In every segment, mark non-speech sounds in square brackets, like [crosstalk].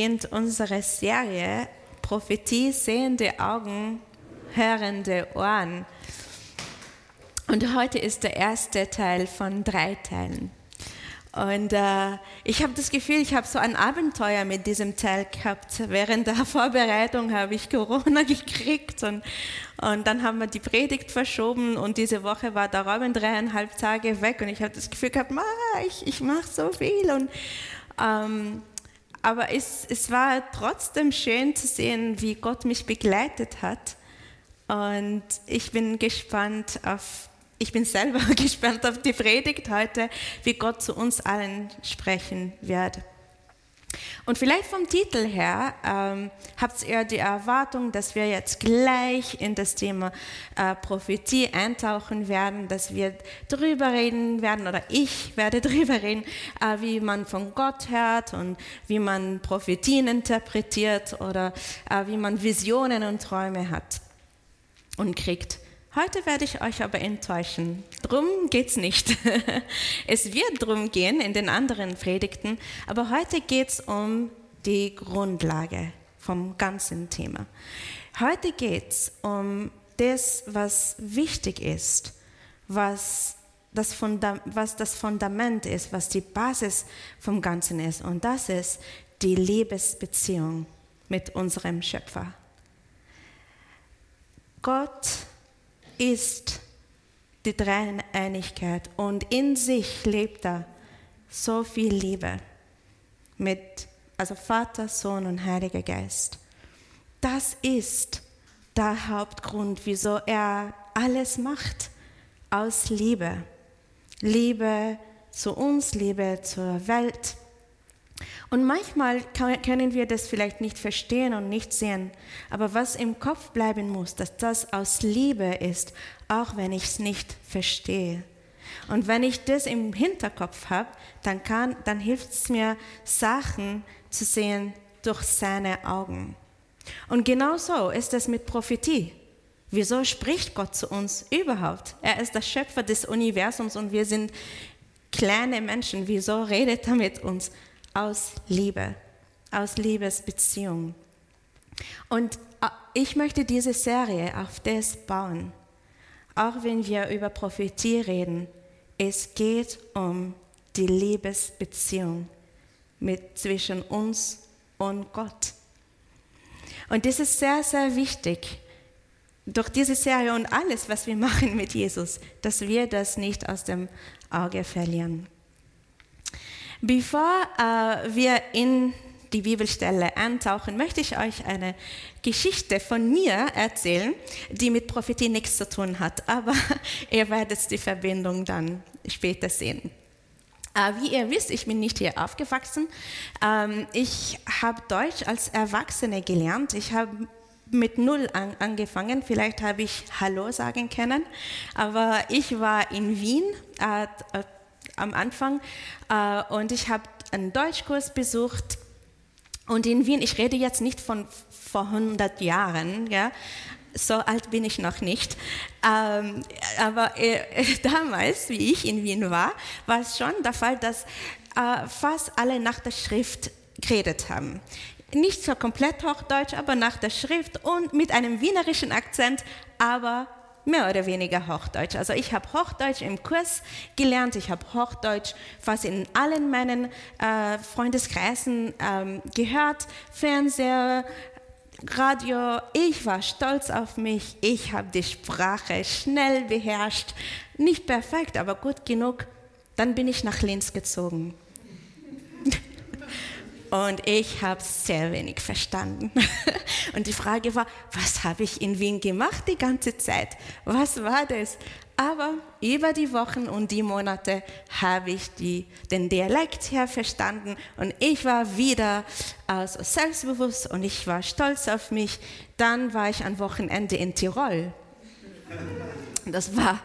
Beginnt unsere Serie Prophetie, sehende Augen, hörende Ohren. Und heute ist der erste Teil von drei Teilen. Und äh, ich habe das Gefühl, ich habe so ein Abenteuer mit diesem Teil gehabt. Während der [laughs] Vorbereitung habe ich Corona [laughs] gekriegt und, und dann haben wir die Predigt verschoben und diese Woche war der Robin dreieinhalb Tage weg und ich habe das Gefühl gehabt, ich, ich mache so viel. Und, ähm, aber es, es war trotzdem schön zu sehen, wie Gott mich begleitet hat. Und ich bin gespannt auf ich bin selber [laughs] gespannt auf die Predigt heute, wie Gott zu uns allen sprechen wird. Und vielleicht vom Titel her ähm, habt ihr die Erwartung, dass wir jetzt gleich in das Thema äh, Prophetie eintauchen werden, dass wir darüber reden werden oder ich werde [laughs] darüber reden, äh, wie man von Gott hört und wie man Prophetien interpretiert oder äh, wie man Visionen und Träume hat und kriegt. Heute werde ich euch aber enttäuschen. Drum geht's nicht. [laughs] Es wird drum gehen in den anderen Predigten, aber heute geht's um die Grundlage vom ganzen Thema. Heute geht's um das, was wichtig ist, was das, was das Fundament ist, was die Basis vom Ganzen ist. Und das ist die Liebesbeziehung mit unserem Schöpfer. Gott ist die Dreieinigkeit und in sich lebt da so viel Liebe mit, also Vater, Sohn und Heiliger Geist. Das ist der Hauptgrund, wieso er alles macht, aus Liebe. Liebe zu uns, Liebe zur Welt, und manchmal können wir das vielleicht nicht verstehen und nicht sehen, aber was im Kopf bleiben muss, dass das aus Liebe ist, auch wenn ich es nicht verstehe. Und wenn ich das im Hinterkopf habe, dann, dann hilft es mir, Sachen zu sehen durch seine Augen. Und genau so ist es mit Prophetie. Wieso spricht Gott zu uns überhaupt? Er ist der Schöpfer des Universums und wir sind kleine Menschen. Wieso redet er mit uns? Aus Liebe, aus Liebesbeziehung. Und äh, ich möchte diese Serie auf das bauen. Auch wenn wir über Prophetie reden, es geht um die Liebesbeziehung mit, zwischen uns und Gott. Und das ist sehr, sehr wichtig, durch diese Serie und alles, was wir machen mit Jesus, dass wir das nicht aus dem Auge verlieren. Bevor äh, wir in die Bibelstelle eintauchen, möchte ich euch eine Geschichte von mir erzählen, die mit Prophetie nichts zu tun hat, aber [laughs] ihr werdet die Verbindung dann später sehen. Äh, wie ihr wisst, ich bin nicht hier aufgewachsen. Ähm, ich habe Deutsch als Erwachsene gelernt. Ich habe mit Null an, angefangen. Vielleicht habe ich Hallo sagen können. Aber ich war in Wien äh, am Anfang äh, und ich habe einen Deutschkurs besucht und in Wien, ich rede jetzt nicht von vor 100 Jahren, ja, so alt bin ich noch nicht. Ähm, aber äh, [laughs] damals, wie ich in Wien war, war es schon der Fall, dass äh, fast alle nach der Schrift geredet haben. Nicht so komplett Hochdeutsch, aber nach der Schrift und mit einem wienerischen Akzent, aber mehr oder weniger Hochdeutsch. Also ich habe Hochdeutsch im Kurs gelernt, ich habe Hochdeutsch fast in allen meinen äh, Freundeskreisen ähm, gehört, Fernseher, Radio. Ich war stolz auf mich, ich habe die Sprache schnell beherrscht. Nicht perfekt, aber gut genug. Dann bin ich nach Linz gezogen. Und ich habe sehr wenig verstanden. [laughs] Und die Frage war, was habe ich in Wien gemacht die ganze Zeit? Was war das? Aber über die Wochen und die Monate habe ich die, den Dialekt her verstanden und ich war wieder also selbstbewusst und ich war stolz auf mich. Dann war ich am Wochenende in Tirol. Das war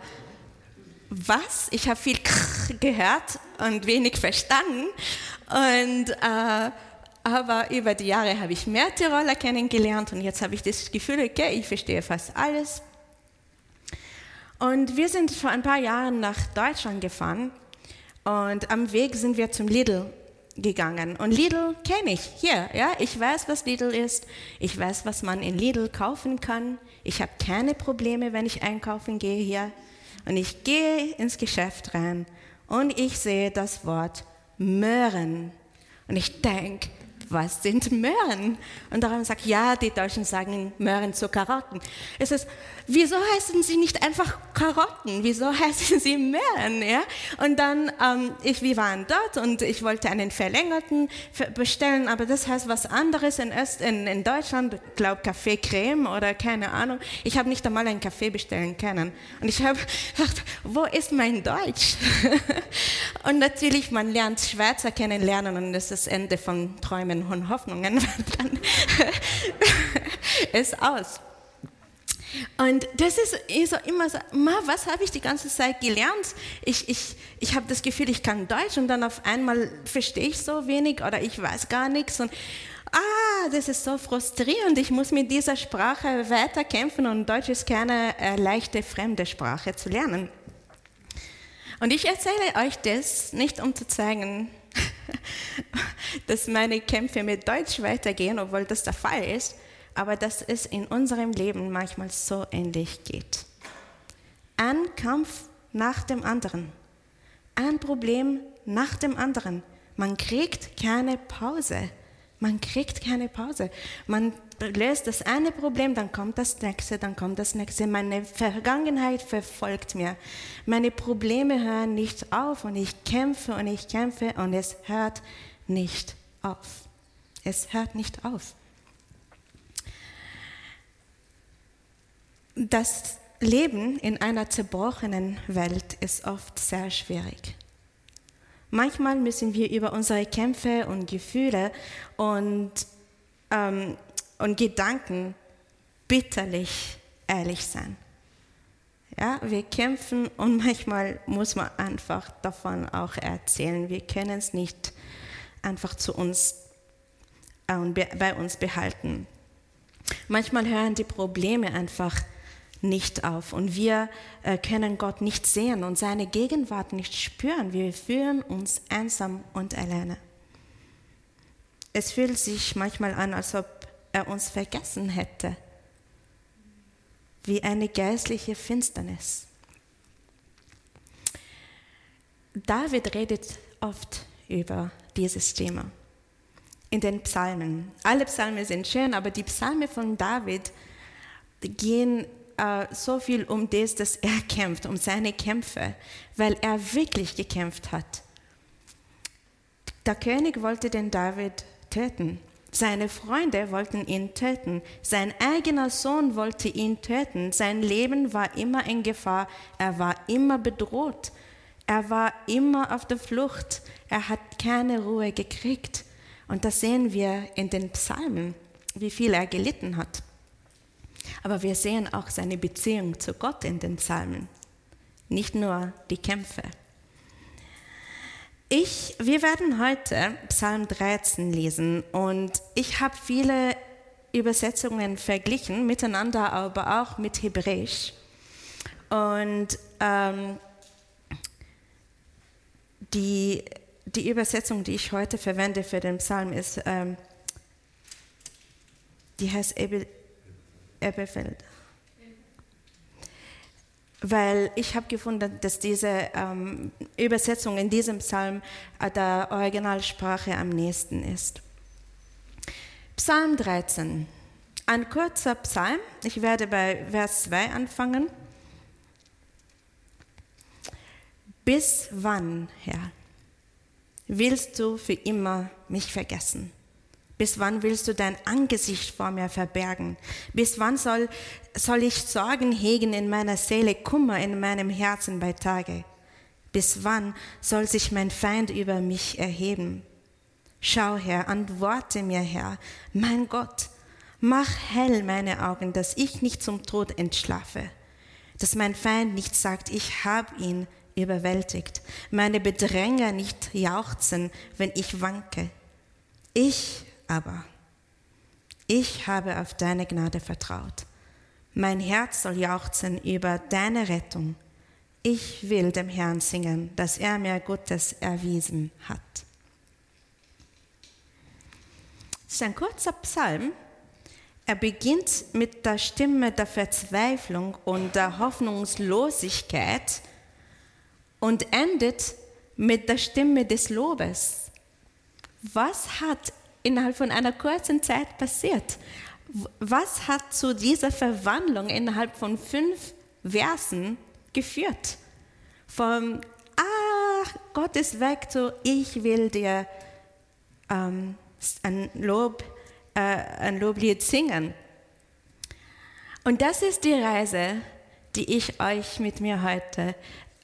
was? Ich habe viel [laughs] gehört und wenig verstanden. Und, äh, aber über die Jahre habe ich mehr Tiroler kennengelernt und jetzt habe ich das Gefühl, okay, ich verstehe fast alles. Und wir sind vor ein paar Jahren nach Deutschland gefahren und am Weg sind wir zum Lidl gegangen. Und Lidl kenne ich hier. Ja, ich weiß, was Lidl ist. Ich weiß, was man in Lidl kaufen kann. Ich habe keine Probleme, wenn ich einkaufen gehe hier. Und ich gehe ins Geschäft rein und ich sehe das Wort Möhren. Und ich denke, was sind Möhren? Und darum sagt, ja, die Deutschen sagen Möhren zu Karotten. Es ist, wieso heißen sie nicht einfach Karotten? Wieso [laughs] heißen sie Möhren? Ja? Und dann, ähm, ich, wir waren dort und ich wollte einen verlängerten bestellen, aber das heißt was anderes in, Öst, in, in Deutschland, glaube Kaffee Creme oder keine Ahnung. Ich habe nicht einmal einen Kaffee bestellen können. Und ich habe [laughs] gedacht, wo ist mein Deutsch? [laughs] und natürlich, man lernt Schweizer kennenlernen und das ist das Ende von Träumen und Hoffnungen, [laughs] dann ist aus. Und das ist so immer so, ma, was habe ich die ganze Zeit gelernt? Ich, ich, ich habe das Gefühl, ich kann Deutsch und dann auf einmal verstehe ich so wenig oder ich weiß gar nichts. Und ah, das ist so frustrierend. Ich muss mit dieser Sprache weiterkämpfen und Deutsch ist keine äh, leichte fremde Sprache zu lernen. Und ich erzähle euch das nicht, um zu zeigen, [laughs] dass meine Kämpfe mit Deutsch weitergehen, obwohl das der Fall ist, aber dass es in unserem Leben manchmal so ähnlich geht. Ein Kampf nach dem anderen, ein Problem nach dem anderen. Man kriegt keine Pause. Man kriegt keine Pause. Man löst das eine Problem, dann kommt das nächste, dann kommt das nächste. Meine Vergangenheit verfolgt mir. Meine Probleme hören nicht auf und ich kämpfe und ich kämpfe und es hört nicht auf. Es hört nicht auf. Das Leben in einer zerbrochenen Welt ist oft sehr schwierig. Manchmal müssen wir über unsere Kämpfe und Gefühle und, ähm, und Gedanken bitterlich ehrlich sein. Ja, wir kämpfen und [laughs] manchmal muss man einfach davon auch erzählen. Wir können es nicht einfach zu uns und bei uns behalten. Manchmal hören die Probleme einfach nicht auf und wir äh, können Gott nicht sehen und seine Gegenwart nicht spüren. Wir fühlen uns einsam und alleine. Es fühlt sich manchmal an, als ob er uns vergessen hätte, wie eine geistliche Finsternis. David redet oft über dieses Thema in den Psalmen. Alle Psalmen sind schön, aber die Psalmen von David gehen äh, so viel um das, dass er [laughs] kämpft, um seine Kämpfe, weil er wirklich gekämpft hat. Der König wollte den David töten. Seine Freunde wollten ihn töten. Sein eigener Sohn wollte ihn töten. Sein Leben war immer in Gefahr. Er war immer bedroht. Er war immer auf der Flucht. Er hat keine Ruhe gekriegt. Und das sehen wir in den Psalmen, wie viel er gelitten hat. Aber wir sehen auch seine Beziehung zu Gott in den Psalmen, nicht nur die Kämpfe. Ich, wir werden heute Psalm 13 lesen und ich habe viele Übersetzungen verglichen, miteinander, aber auch mit Hebräisch. Und ähm, die, die Übersetzung, die ich heute verwende für den Psalm, ist, ähm, die heißt Ebbefeld. Weil ich habe gefunden, dass diese ähm, Übersetzung in diesem Psalm äh, der Originalsprache am nächsten ist. Psalm 13. Ein kurzer Psalm. Ich werde bei Vers 2 anfangen. Bis wann, Herr, willst du für immer mich vergessen? Bis wann willst du dein Angesicht vor mir verbergen? Bis wann soll, soll ich Sorgen hegen in meiner Seele, Kummer in meinem Herzen bei Tage? Bis wann soll sich mein Feind über mich erheben? Schau, Herr, antworte mir, Herr, mein Gott, mach hell meine Augen, dass ich nicht zum Tod entschlafe, dass mein Feind nicht sagt, ich hab ihn überwältigt, meine Bedränger nicht jauchzen, wenn ich wanke. Ich aber ich habe auf deine Gnade vertraut. Mein Herz soll jauchzen über deine Rettung. Ich will dem Herrn singen, dass er mir Gutes erwiesen hat. Es ist ein kurzer Psalm. Er beginnt mit der Stimme der Verzweiflung und der Hoffnungslosigkeit und endet mit der Stimme des Lobes. Was hat innerhalb von einer kurzen Zeit passiert? Was hat zu dieser Verwandlung innerhalb von fünf Versen geführt? Vom Ah, Gott ist weg zu Ich will dir ähm, ein, Lob, äh, ein Loblied singen. Und das ist die Reise, die ich euch mit mir heute,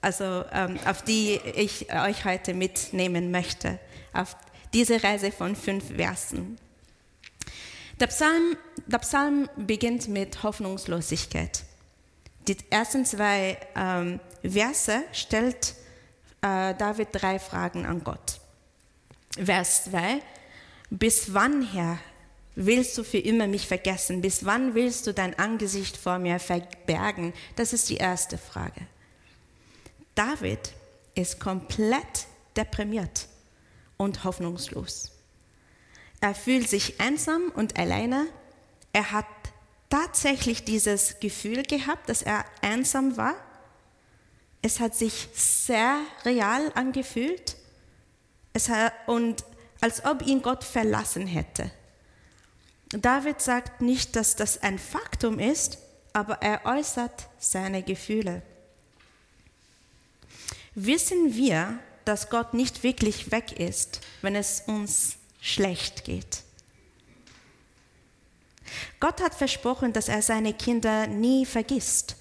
also ähm, auf die ich euch heute mitnehmen möchte, auf diese Reise von fünf Versen. Der Psalm, der Psalm beginnt mit Hoffnungslosigkeit. Die ersten zwei ähm, Verse stellt äh, David drei Fragen an Gott. Vers 2, bis wann, Herr, willst du für immer mich vergessen? Bis wann willst du dein Angesicht vor mir verbergen? Das ist die erste Frage. David ist komplett deprimiert und hoffnungslos. Er fühlt sich einsam und alleine. Er hat tatsächlich dieses Gefühl gehabt, dass er einsam war. Es hat sich sehr real angefühlt es hat, und als ob ihn Gott verlassen hätte. David sagt nicht, dass das ein Faktum ist, aber er äußert seine Gefühle. Wissen wir, dass Gott nicht wirklich weg ist, wenn es uns schlecht geht? Gott hat versprochen, dass er seine Kinder nie vergisst.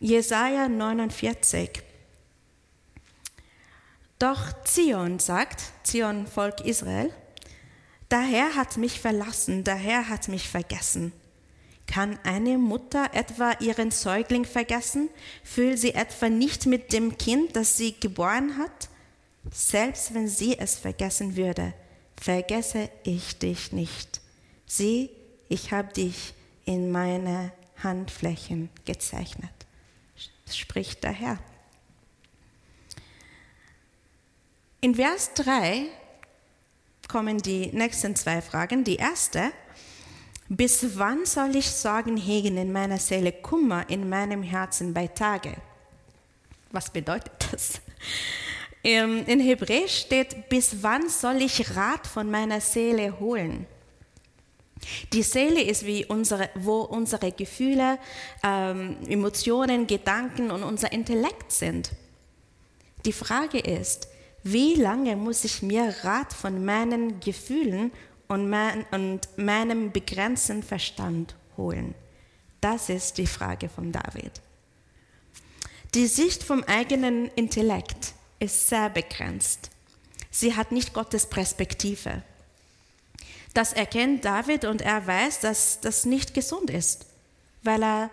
Jesaja 49. Doch Zion sagt, Zion Volk Israel, der Herr hat mich verlassen, der Herr hat mich vergessen. Kann eine Mutter etwa ihren Säugling vergessen? Fühlt sie etwa nicht mit dem Kind, das sie geboren hat? Selbst wenn sie es vergessen würde, vergesse ich dich nicht. Sieh, ich habe dich in meine Handflächen gezeichnet, spricht der Herr. In Vers 3 kommen die nächsten zwei Fragen. Die erste, bis wann soll ich Sorgen hegen in meiner Seele, Kummer in meinem Herzen bei Tage? Was bedeutet das? In Hebräisch steht, bis wann soll ich Rat von meiner Seele holen? Die Seele ist wie unsere, wo unsere Gefühle, ähm, Emotionen, Gedanken und unser Intellekt sind. Die Frage ist, wie lange muss ich mir Rat von meinen Gefühlen und, mein, und meinem begrenzten Verstand holen? Das ist die Frage von David. Die Sicht vom eigenen Intellekt ist sehr begrenzt. Sie hat nicht Gottes Perspektive. Das erkennt David und er weiß, dass das nicht gesund ist, weil er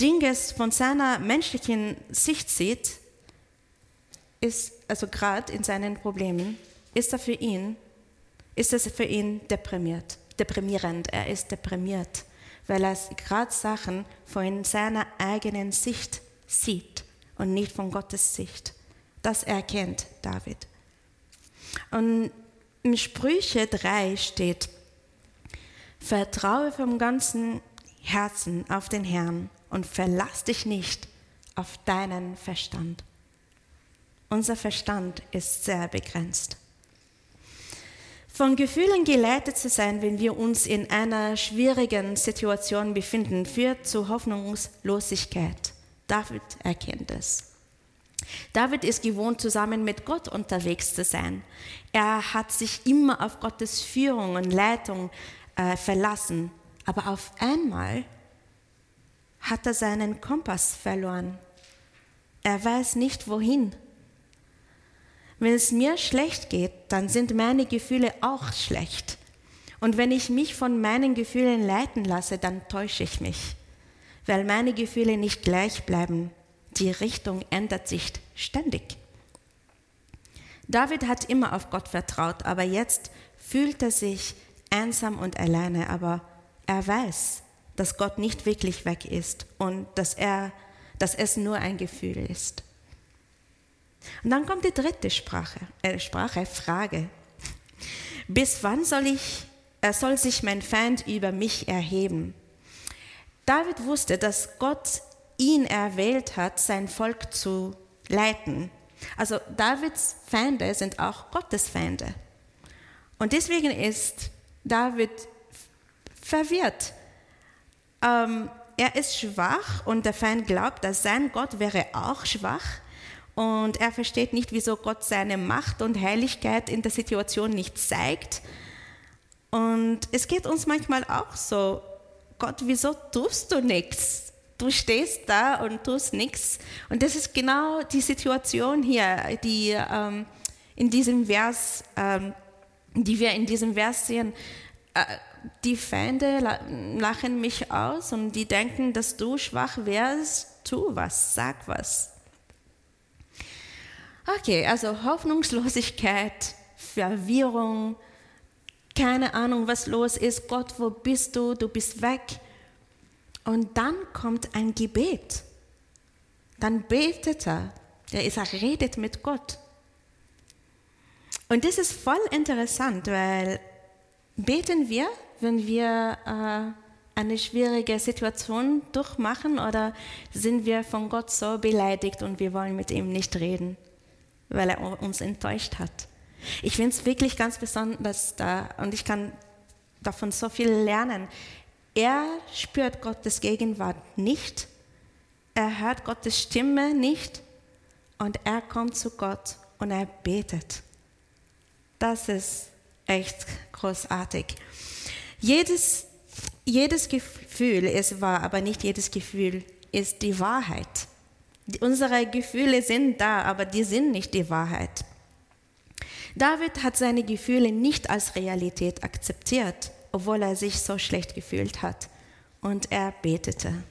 Dinge von seiner menschlichen Sicht sieht, ist also gerade in seinen Problemen, ist er für ihn, ist es für ihn deprimiert, deprimierend. Er ist deprimiert, weil er gerade Sachen von seiner eigenen Sicht sieht und nicht von Gottes Sicht. Das erkennt David. Und in Sprüche 3 steht, Vertraue vom ganzen Herzen auf den Herrn und verlass dich nicht auf deinen Verstand. Unser Verstand ist sehr begrenzt. Von Gefühlen geleitet zu sein, wenn wir uns in einer schwierigen Situation befinden, führt zu Hoffnungslosigkeit. David erkennt es. David ist gewohnt, zusammen mit Gott unterwegs zu sein. Er hat sich immer auf Gottes Führung und Leitung äh, verlassen. Aber auf einmal hat er seinen Kompass verloren. Er weiß nicht wohin. Wenn es mir schlecht geht, dann sind meine Gefühle auch schlecht. Und wenn ich mich von meinen Gefühlen leiten lasse, dann täusche ich mich, weil meine Gefühle nicht gleich bleiben. Die Richtung ändert sich ständig. David hat immer auf Gott vertraut, aber jetzt fühlt er sich einsam und alleine, aber er weiß, dass Gott nicht wirklich weg ist und dass, er, dass es nur ein Gefühl ist. Und dann kommt die dritte Sprache, äh, Sprache, Frage. Bis wann soll ich er soll sich mein Feind über mich erheben. David wusste, dass Gott ihn erwählt hat, sein Volk zu leiten. Also Davids Feinde sind auch Gottes Feinde. Und deswegen ist David verwirrt. Ähm, er ist schwach und der Feind glaubt, dass sein Gott wäre auch schwach. Und er versteht nicht, wieso Gott seine Macht und Heiligkeit in der Situation nicht zeigt. Und es geht uns manchmal auch so, Gott, wieso tust du nichts? du stehst da und tust nichts. Und das ist genau die Situation hier, die ähm, in diesem Vers, ähm, die wir in diesem Vers sehen. Äh, die Feinde lachen mich aus und die denken, dass du schwach wärst. Tu was, sag was. Okay, also Hoffnungslosigkeit, Verwirrung, keine Ahnung, was los ist. Gott, wo bist du? Du bist weg. Und dann kommt ein Gebet. Dann betet er. Der Isaac redet mit Gott. Und das ist voll interessant, weil beten wir, wenn wir äh, eine schwierige Situation durchmachen oder sind wir von Gott so beleidigt und wir wollen mit ihm nicht reden, weil er uns enttäuscht hat. Ich finde es wirklich ganz besonders da und ich kann davon so viel lernen. Er spürt Gottes Gegenwart nicht, er hört Gottes Stimme nicht und er kommt zu Gott und er betet. Das ist echt großartig. Jedes, jedes Gefühl ist wahr, aber nicht jedes Gefühl ist die Wahrheit. Unsere Gefühle sind da, aber die sind nicht die Wahrheit. David hat seine Gefühle nicht als Realität akzeptiert obwohl er sich so schlecht gefühlt hat. Und er betete.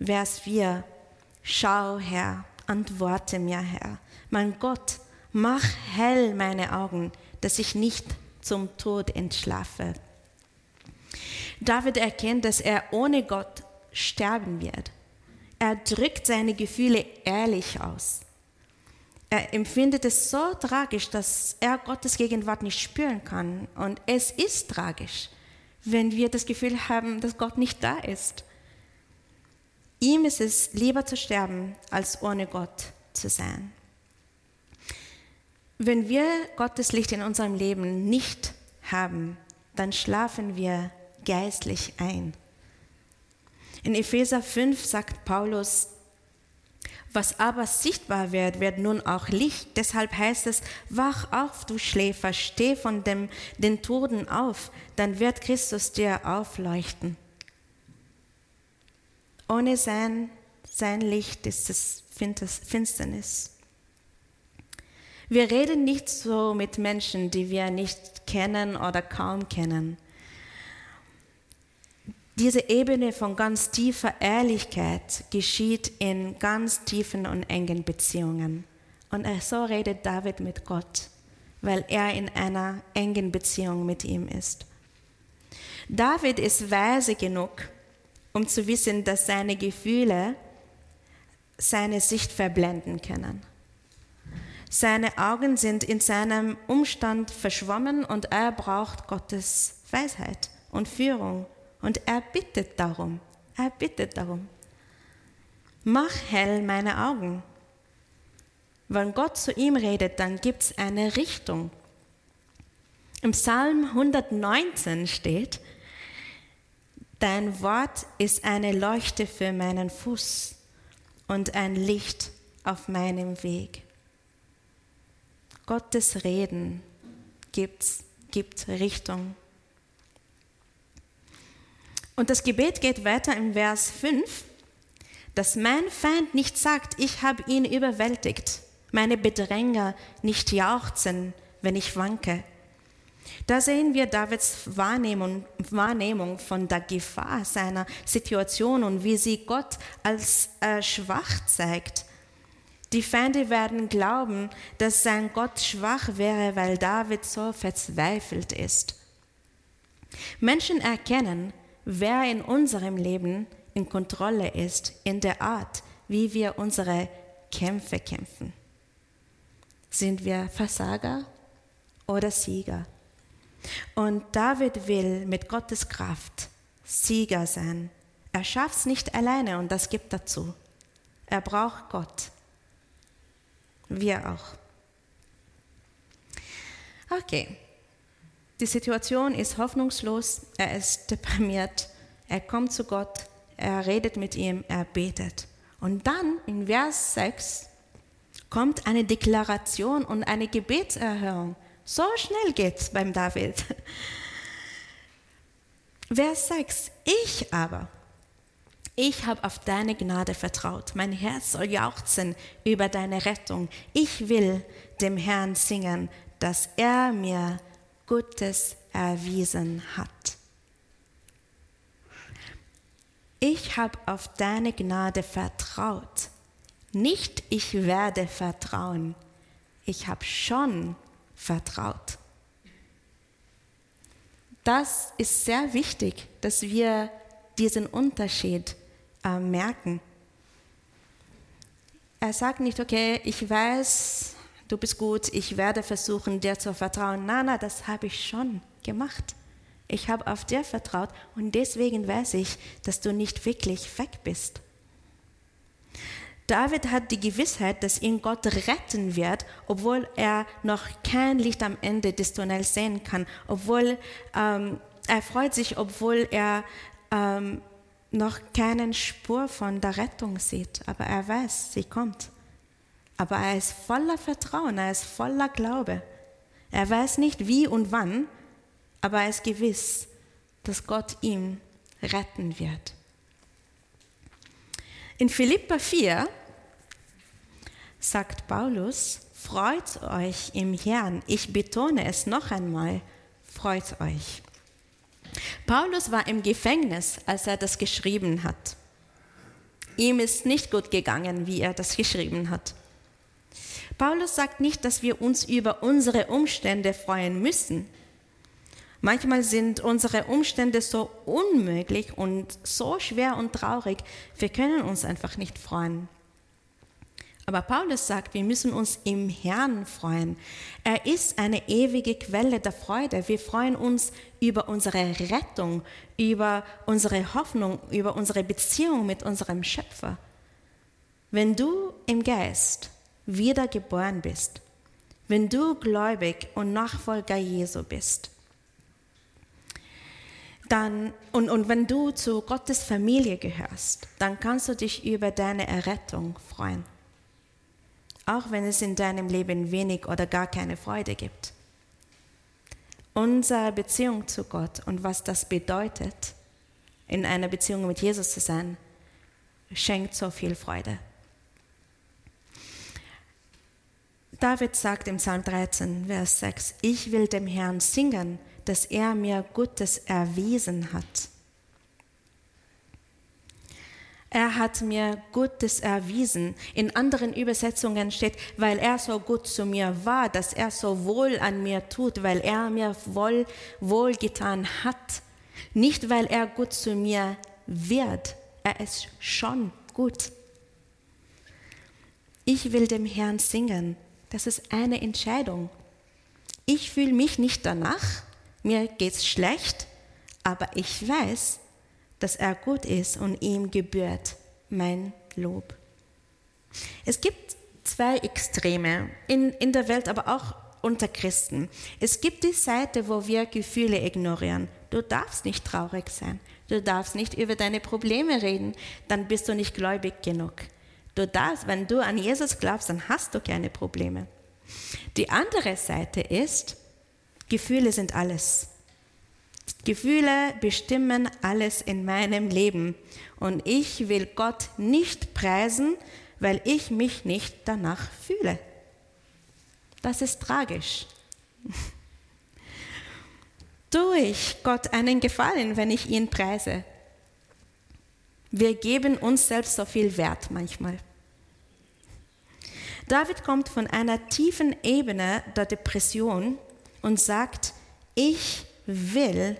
Vers 4. Schau, Herr, antworte mir, Herr. Mein Gott, mach hell meine Augen, dass ich nicht zum Tod entschlafe. David erkennt, dass er ohne Gott sterben wird. Er drückt seine Gefühle ehrlich aus. Er empfindet es so tragisch, dass er Gottes Gegenwart nicht spüren kann. Und es ist tragisch, wenn wir das Gefühl haben, dass Gott nicht da ist. Ihm ist es lieber zu sterben, als ohne Gott zu sein. Wenn wir Gottes Licht in unserem Leben nicht haben, dann schlafen wir geistlich ein. In Epheser 5 sagt Paulus, was aber sichtbar wird, wird nun auch Licht. Deshalb heißt es, wach auf, du Schläfer, steh von dem, den Toten auf, dann wird Christus dir aufleuchten. Ohne sein, sein Licht ist es Finsternis. Wir reden nicht so mit Menschen, die wir nicht kennen oder kaum kennen. Diese Ebene von ganz tiefer Ehrlichkeit geschieht in ganz tiefen und engen Beziehungen. Und so redet David mit Gott, weil er in einer engen Beziehung mit ihm ist. David ist weise genug, um zu wissen, dass seine Gefühle seine Sicht verblenden können. Seine Augen sind in seinem Umstand verschwommen und er braucht Gottes Weisheit und Führung und er bittet darum, er bittet darum. Mach hell meine Augen. Wenn Gott zu ihm redet, dann gibt es eine Richtung. Im Psalm 119 steht, Dein Wort ist eine Leuchte für meinen Fuß und ein Licht auf meinem Weg. Gottes Reden gibt's, gibt Richtung. Und das Gebet geht weiter im Vers 5, dass mein Feind nicht sagt, ich habe ihn überwältigt, meine Bedränger nicht jauchzen, wenn ich wanke. Da sehen wir Davids Wahrnehmung, Wahrnehmung von der Gefahr seiner Situation und wie sie Gott als äh, schwach zeigt. Die Feinde werden glauben, dass sein Gott schwach wäre, weil David so verzweifelt ist. Menschen erkennen, wer in unserem Leben in Kontrolle ist, in der Art, wie wir unsere Kämpfe kämpfen. Sind wir Versager oder Sieger? Und David will mit Gottes Kraft Sieger sein. Er schafft es nicht alleine und das gibt dazu. Er braucht Gott. Wir auch. Okay, die Situation ist hoffnungslos, er ist deprimiert, er kommt zu Gott, er redet mit ihm, er betet. Und dann in Vers 6 kommt eine Deklaration und eine Gebetserhörung. So schnell geht's beim David. Vers 6. Ich aber, ich habe auf deine Gnade vertraut. Mein Herz soll jauchzen über deine Rettung. Ich will dem Herrn singen, dass er mir Gutes erwiesen hat. Ich habe auf deine Gnade vertraut. Nicht ich werde vertrauen. Ich habe schon vertraut. Das ist sehr wichtig, dass wir diesen Unterschied äh, merken. Er sagt nicht, okay, ich weiß, du bist gut, ich werde versuchen, dir zu vertrauen. Nein, nein, das habe ich schon gemacht. Ich habe auf dir vertraut und deswegen weiß ich, dass du nicht wirklich weg bist. David hat die Gewissheit, dass ihn Gott retten wird, obwohl er noch kein Licht am Ende des Tunnels sehen kann, obwohl ähm, er freut sich, obwohl er ähm, noch keine Spur von der Rettung sieht, aber er weiß, sie kommt. Aber er ist voller Vertrauen, er ist voller Glaube. Er weiß nicht wie und wann, aber er ist gewiss, dass Gott ihn retten wird. In Philippa 4 sagt Paulus, freut euch im Herrn. Ich betone es noch einmal, freut euch. Paulus war im Gefängnis, als er das geschrieben hat. Ihm ist nicht gut gegangen, wie er das geschrieben hat. Paulus sagt nicht, dass wir uns über unsere Umstände freuen müssen. Manchmal sind unsere Umstände so unmöglich und so schwer und traurig, wir können uns einfach nicht freuen. Aber Paulus sagt, wir müssen uns im Herrn freuen. Er ist eine ewige Quelle der Freude. Wir freuen uns über unsere Rettung, über unsere Hoffnung, über unsere Beziehung mit unserem Schöpfer. Wenn du im Geist wiedergeboren bist, wenn du gläubig und Nachfolger Jesu bist, dann, und, und wenn du zu Gottes Familie gehörst, dann kannst du dich über deine Errettung freuen. Auch wenn es in deinem Leben wenig oder gar keine Freude gibt. Unsere Beziehung zu Gott und was das bedeutet, in einer Beziehung mit Jesus zu sein, schenkt so viel Freude. David sagt im Psalm 13, Vers 6, ich will dem Herrn singen, dass er mir Gutes erwiesen hat. Er hat mir Gutes erwiesen. In anderen Übersetzungen steht, weil er so gut zu mir war, dass er so wohl an mir tut, weil er mir wohl, getan hat. Nicht, weil er gut zu mir wird. Er ist schon gut. Ich will dem Herrn singen. Das ist eine Entscheidung. Ich fühle mich nicht danach, mir geht's schlecht, aber ich weiß, dass er gut ist und ihm gebührt mein Lob. Es gibt zwei Extreme in, in der Welt, aber auch unter Christen. Es gibt die Seite, wo wir Gefühle ignorieren. Du darfst nicht traurig sein. Du darfst nicht über deine Probleme reden. Dann bist du nicht gläubig genug. Du darfst, wenn du an Jesus glaubst, dann hast du keine Probleme. Die andere Seite ist, Gefühle sind alles. Gefühle bestimmen alles in meinem Leben. Und ich will Gott nicht preisen, weil ich mich nicht danach fühle. Das ist tragisch. [laughs] Tue ich Gott einen Gefallen, wenn ich ihn preise? Wir geben uns selbst so viel Wert manchmal. David kommt von einer tiefen Ebene der Depression und sagt, ich will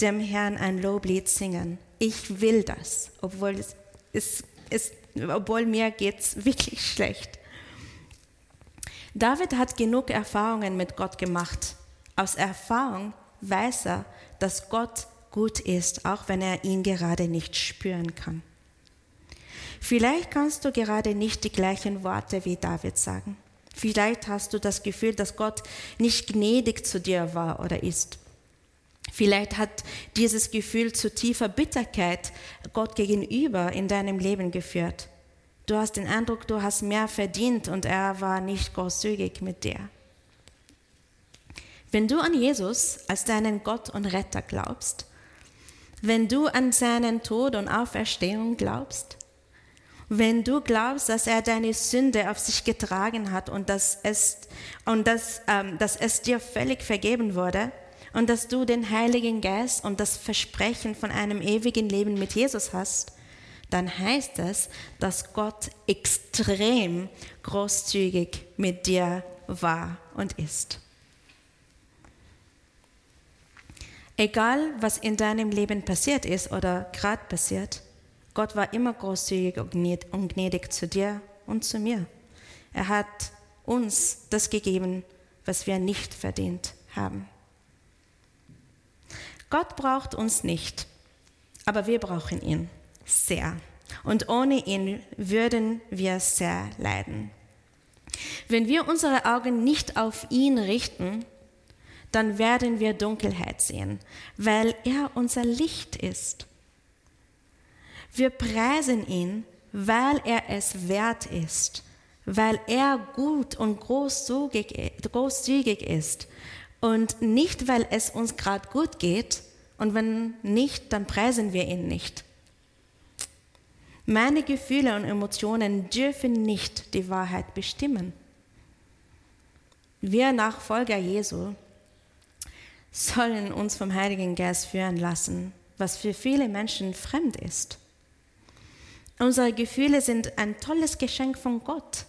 dem Herrn ein Loblied singen. Ich will das, obwohl, es, es, es, obwohl mir geht's [laughs] wirklich schlecht. David hat genug Erfahrungen mit Gott gemacht, aus Erfahrung weiß er, dass Gott gut ist, auch wenn er ihn gerade nicht spüren kann. Vielleicht kannst du gerade nicht die gleichen Worte wie David sagen. Vielleicht hast du das Gefühl, dass Gott nicht gnädig zu dir war oder ist. Vielleicht hat dieses Gefühl zu tiefer Bitterkeit Gott gegenüber in deinem Leben geführt. Du hast den Eindruck, du hast mehr verdient und er war nicht großzügig mit dir. Wenn du an Jesus als deinen Gott und Retter glaubst, wenn du an seinen Tod und Auferstehung glaubst, wenn du glaubst, dass er deine Sünde auf sich getragen hat und dass es, und dass, ähm, dass es dir völlig vergeben wurde und dass du den Heiligen Geist und das Versprechen von einem ewigen Leben mit Jesus hast, dann heißt es, dass Gott extrem großzügig mit dir war und ist. Egal, was in deinem Leben passiert ist oder gerade passiert, Gott war immer großzügig und gnädig zu dir und zu mir. Er hat uns das gegeben, was wir nicht verdient haben. Gott braucht uns nicht, aber wir brauchen ihn sehr. Und ohne ihn würden wir sehr leiden. Wenn wir unsere Augen nicht auf ihn richten, dann werden wir Dunkelheit sehen, weil er unser Licht ist. Wir preisen ihn, weil er es wert ist, weil er gut und großzügig, ist und nicht, weil es uns gerade gut geht und wenn nicht, dann preisen wir ihn nicht. Meine Gefühle und Emotionen dürfen nicht die Wahrheit bestimmen. Wir Nachfolger Jesu sollen uns vom Heiligen Geist führen lassen, was für viele Menschen fremd ist. Unsere Gefühle sind ein tolles Geschenk von Gott.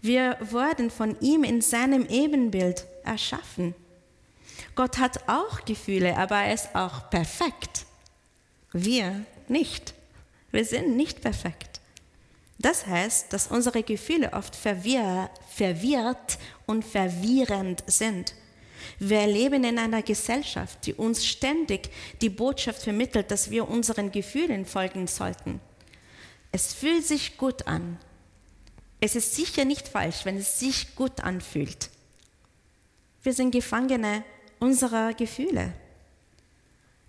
Wir wurden von ihm in seinem Ebenbild erschaffen. Gott hat auch Gefühle, aber er ist auch perfekt. Wir nicht. Wir sind nicht perfekt. Das heißt, dass unsere Gefühle oft verwirr, verwirrt und verwirrend sind. Wir leben in einer Gesellschaft, die uns ständig die Botschaft vermittelt, dass wir unseren Gefühlen folgen sollten. Es fühlt sich gut an. Es ist sicher nicht falsch, wenn es sich gut anfühlt. Wir sind Gefangene unserer Gefühle.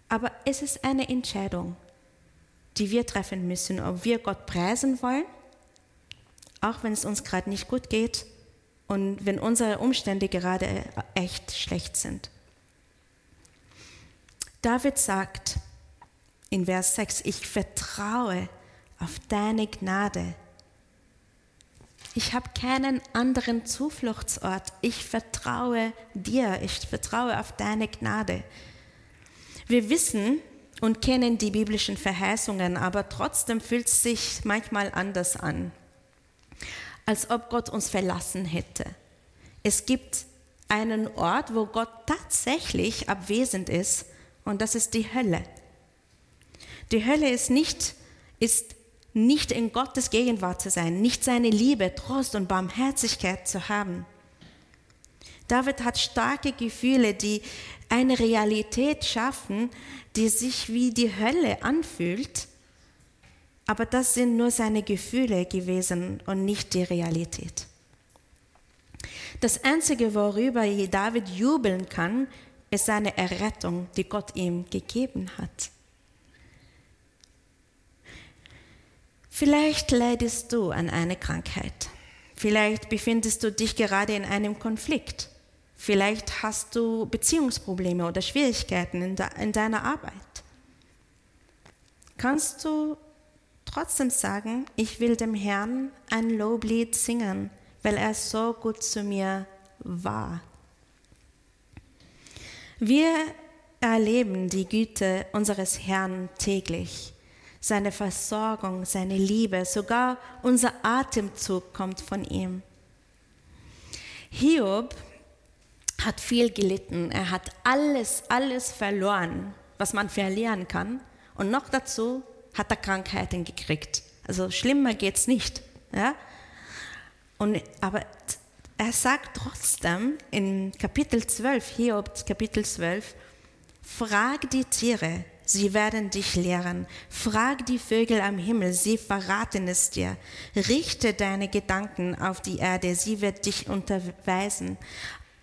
Aber es ist eine Entscheidung, die wir treffen müssen, ob wir Gott preisen wollen, auch wenn es uns gerade nicht gut geht und wenn unsere Umstände gerade echt schlecht sind. David sagt in Vers 6, ich vertraue auf deine Gnade. Ich habe keinen anderen Zufluchtsort. Ich vertraue dir. Ich vertraue auf deine Gnade. Wir wissen und kennen die biblischen Verheißungen, aber trotzdem fühlt es sich manchmal anders an, als ob Gott uns verlassen hätte. Es gibt einen Ort, wo Gott tatsächlich abwesend ist, und das ist die Hölle. Die Hölle ist nicht, ist nicht in Gottes Gegenwart zu sein, nicht seine Liebe, Trost und Barmherzigkeit zu haben. David hat starke Gefühle, die eine Realität schaffen, die sich wie die Hölle anfühlt, aber das sind nur seine Gefühle gewesen und nicht die Realität. Das Einzige, worüber David jubeln kann, ist seine Errettung, die Gott ihm gegeben hat. Vielleicht leidest du an einer Krankheit. Vielleicht befindest du dich gerade in einem Konflikt. Vielleicht hast du Beziehungsprobleme oder Schwierigkeiten in, de in deiner Arbeit. Kannst du trotzdem sagen, ich will dem Herrn ein Loblied singen, weil er so gut zu mir war. Wir erleben die Güte unseres Herrn täglich seine Versorgung, seine Liebe, sogar unser Atemzug kommt von ihm. Hiob hat viel gelitten, er hat alles, alles verloren, was man verlieren kann und noch dazu hat er Krankheiten gekriegt. Also schlimmer geht es nicht. Ja? Und, aber er sagt trotzdem in Kapitel 12, Hiob Kapitel 12, frag die Tiere, sie werden dich lehren. Frag die Vögel am Himmel, sie verraten es dir. Richte deine Gedanken auf die Erde, sie wird dich unterweisen.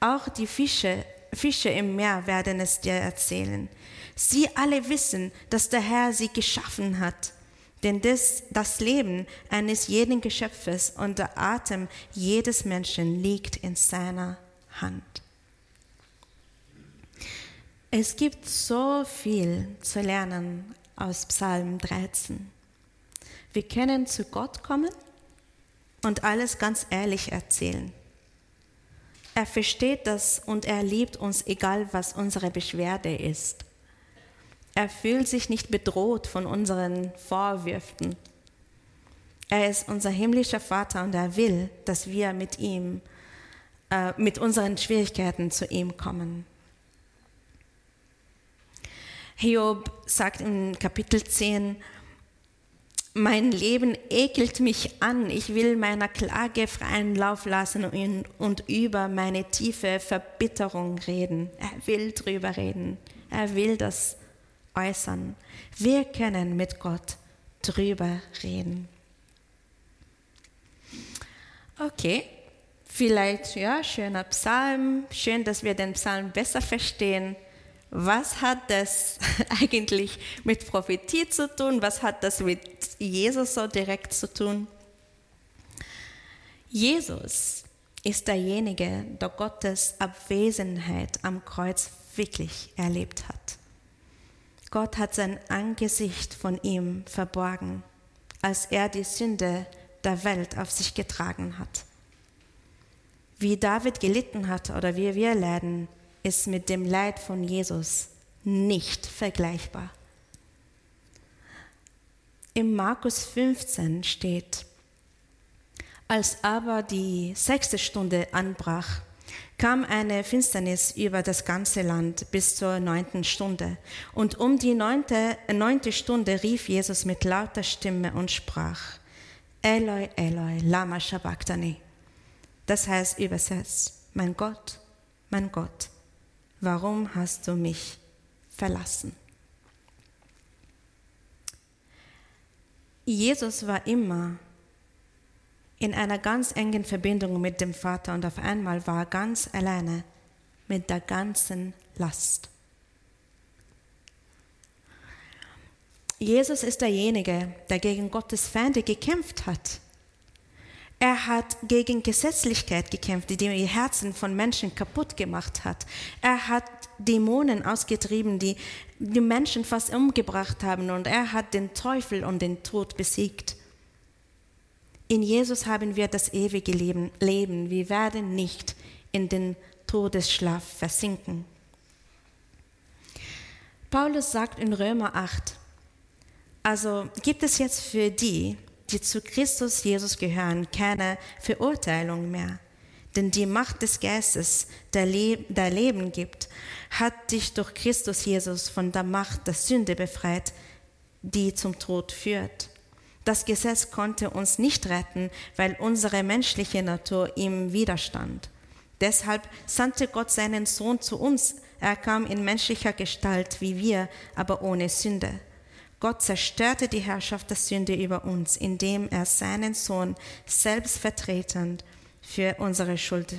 Auch die Fische, Fische im Meer werden es dir erzählen. Sie alle wissen, dass der Herr sie geschaffen hat. Denn das, das Leben eines jeden Geschöpfes und der Atem jedes Menschen liegt in seiner Hand. Es gibt so viel zu lernen aus Psalm 13. Wir können zu Gott kommen und alles ganz ehrlich erzählen. Er versteht das und er liebt uns, egal was unsere Beschwerde ist. Er fühlt sich nicht bedroht von unseren Vorwürfen. Er ist unser himmlischer Vater und er will, dass wir mit ihm, äh, mit unseren Schwierigkeiten zu ihm kommen. Hiob sagt im Kapitel 10, mein Leben ekelt mich an, ich will meiner Klage freien Lauf lassen und über meine tiefe Verbitterung reden. Er will drüber reden, er will das äußern. Wir können mit Gott drüber reden. Okay, vielleicht, ja, schöner Psalm, schön, dass wir den Psalm besser verstehen. Was hat das [laughs] eigentlich mit Prophetie zu tun? Was hat das mit Jesus so direkt zu tun? Jesus ist derjenige, der Gottes Abwesenheit am Kreuz wirklich erlebt hat. Gott hat sein Angesicht von ihm verborgen, als er die Sünde der Welt auf sich getragen hat. Wie David gelitten hat oder wie wir leiden, ist mit dem Leid von Jesus nicht vergleichbar. Im Markus 15 steht, als aber die sechste Stunde anbrach, kam eine Finsternis über das ganze Land bis zur neunten Stunde. Und um die neunte, neunte Stunde rief Jesus mit lauter Stimme und sprach, Eloi, Eloi, lama sabachthani. Das heißt übersetzt, mein Gott, mein Gott, warum hast du mich verlassen? Jesus war immer in einer ganz engen Verbindung mit dem Vater und auf einmal war er ganz alleine mit der ganzen Last. Jesus ist derjenige, der gegen Gottes Feinde gekämpft hat. Er hat gegen Gesetzlichkeit gekämpft, die die Herzen von Menschen kaputt gemacht hat. Er hat Dämonen ausgetrieben, die die Menschen fast umgebracht haben. Und er hat den Teufel und den Tod besiegt. In Jesus haben wir das ewige Leben. Leben. Wir werden nicht in den Todesschlaf versinken. Paulus sagt in Römer 8, also gibt es jetzt für die, die zu Christus Jesus gehören, keine Verurteilung mehr. Denn die Macht des Geistes, der, Le der Leben gibt, hat dich durch Christus Jesus von der Macht der Sünde befreit, die zum Tod führt. Das Gesetz konnte uns nicht retten, weil unsere menschliche Natur ihm widerstand. Deshalb sandte Gott seinen Sohn zu uns. Er kam in menschlicher Gestalt wie wir, aber ohne Sünde. Gott zerstörte die Herrschaft der Sünde über uns, indem er seinen Sohn selbstvertretend für unsere Schuld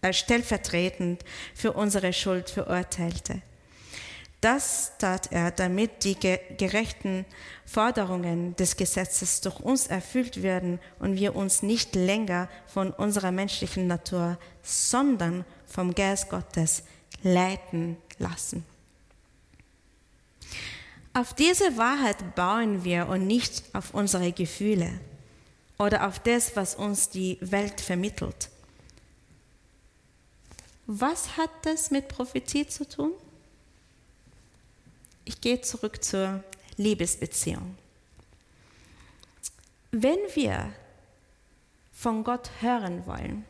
äh, stellvertretend für unsere Schuld verurteilte. Das tat er, damit die gerechten Forderungen des Gesetzes durch uns erfüllt werden und wir uns nicht länger von unserer menschlichen Natur, sondern vom Geist Gottes leiten lassen. Auf diese Wahrheit bauen wir und nicht auf unsere Gefühle oder auf das, was uns die Welt vermittelt. Was hat das mit Prophetie zu tun? Ich gehe zurück zur Liebesbeziehung. Wenn wir von Gott hören wollen,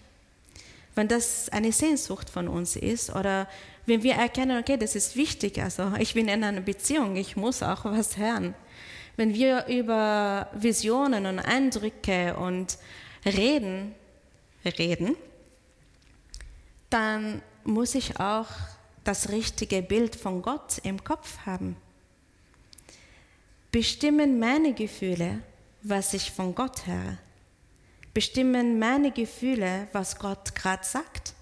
wenn das eine Sehnsucht von uns ist oder wenn wir erkennen, okay, das ist wichtig, also ich bin in einer Beziehung, ich muss auch was hören. Wenn wir über Visionen und Eindrücke und reden, reden, dann muss ich auch das richtige Bild von Gott im Kopf haben. Bestimmen meine Gefühle, was ich von Gott höre? Bestimmen meine Gefühle, was Gott gerade sagt?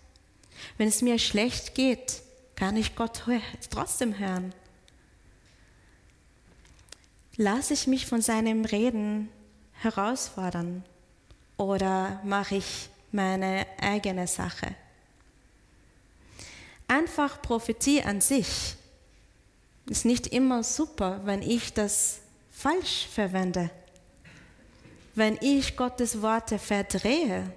Wenn es mir schlecht geht, kann ich Gott trotzdem hören. Lasse ich mich von seinem Reden herausfordern oder mache ich meine eigene Sache? Einfach Prophetie an sich ist nicht immer super, wenn ich das falsch verwende, wenn ich Gottes Worte verdrehe.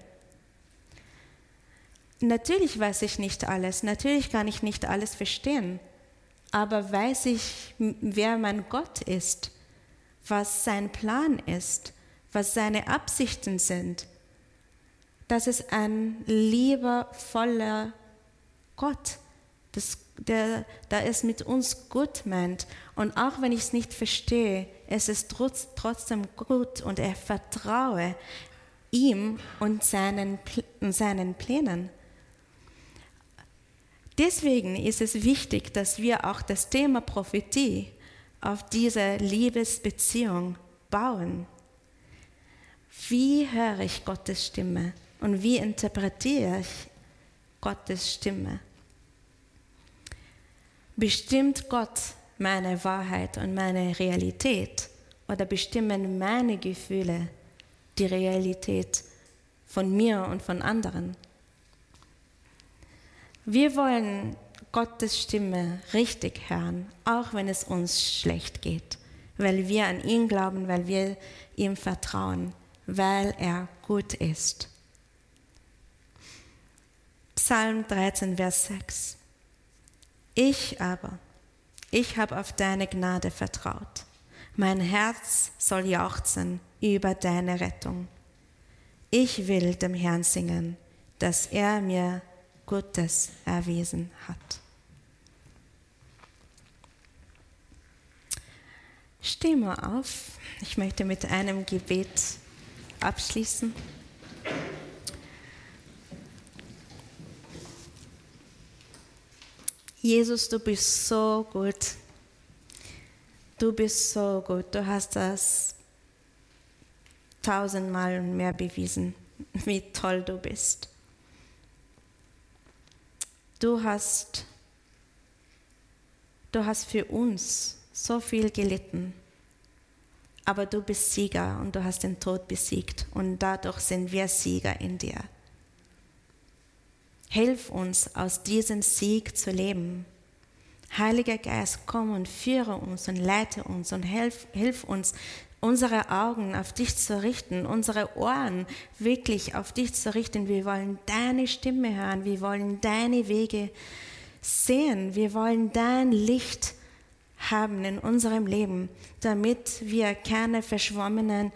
Natürlich weiß ich nicht alles, natürlich kann ich nicht alles verstehen, aber weiß ich, wer mein Gott ist, was sein Plan ist, was seine Absichten sind. Das ist ein liebevoller Gott, das, der, der es mit uns gut meint. Und auch wenn ich es nicht verstehe, es ist trotz, trotzdem gut und er vertraue ihm und seinen, seinen Plänen. Deswegen ist es wichtig, dass wir auch das Thema Prophetie auf diese Liebesbeziehung bauen. Wie höre ich Gottes Stimme und wie interpretiere ich Gottes Stimme? Bestimmt Gott meine Wahrheit und meine Realität oder bestimmen meine Gefühle die Realität von mir und von anderen? Wir wollen Gottes Stimme richtig hören, auch wenn es uns schlecht geht, weil wir an ihn glauben, weil wir ihm vertrauen, weil er gut ist. Psalm 13, Vers 6. Ich aber, ich habe auf deine Gnade vertraut. Mein Herz soll jauchzen über deine Rettung. Ich will dem Herrn singen, dass er mir Gutes erwiesen hat. Steh mal auf. Ich möchte mit einem Gebet abschließen. Jesus, du bist so gut. Du bist so gut. Du hast das tausendmal mehr bewiesen, [laughs] wie toll du bist. Du hast, du hast für uns so viel gelitten, aber du bist Sieger und du hast den Tod besiegt und dadurch sind wir Sieger in dir. Hilf uns, aus diesem Sieg zu leben. Heiliger Geist, komm und führe uns und leite uns und hilf, hilf uns, unsere Augen auf dich zu richten, unsere Ohren wirklich auf dich zu richten. Wir wollen deine Stimme hören, wir wollen deine Wege sehen, wir wollen dein Licht haben in unserem Leben, damit wir keine verschwommenen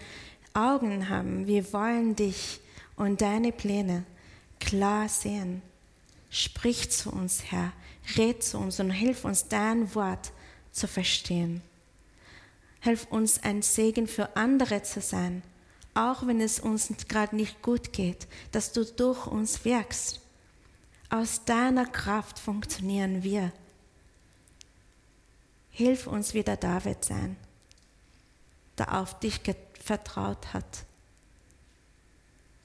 Augen haben. Wir wollen dich und deine Pläne klar sehen. Sprich zu uns, Herr, red zu uns und hilf uns, dein Wort zu verstehen. Hilf uns, ein Segen für andere zu sein, auch wenn es uns gerade nicht gut geht, dass du durch uns wirkst. Aus deiner Kraft funktionieren wir. Hilf uns wieder David sein, der auf dich vertraut hat.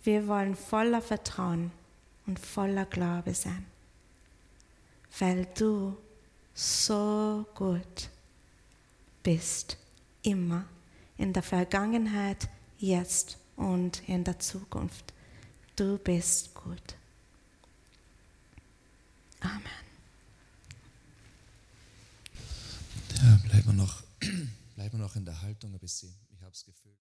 Wir wollen voller Vertrauen und voller Glaube sein, weil du so gut bist immer, in der Vergangenheit, jetzt und in der Zukunft. Du bist gut. Amen. Ja, bleiben wir noch, [clears throat] bleiben wir noch in der Haltung ein bisschen. Ich habe das Gefühl.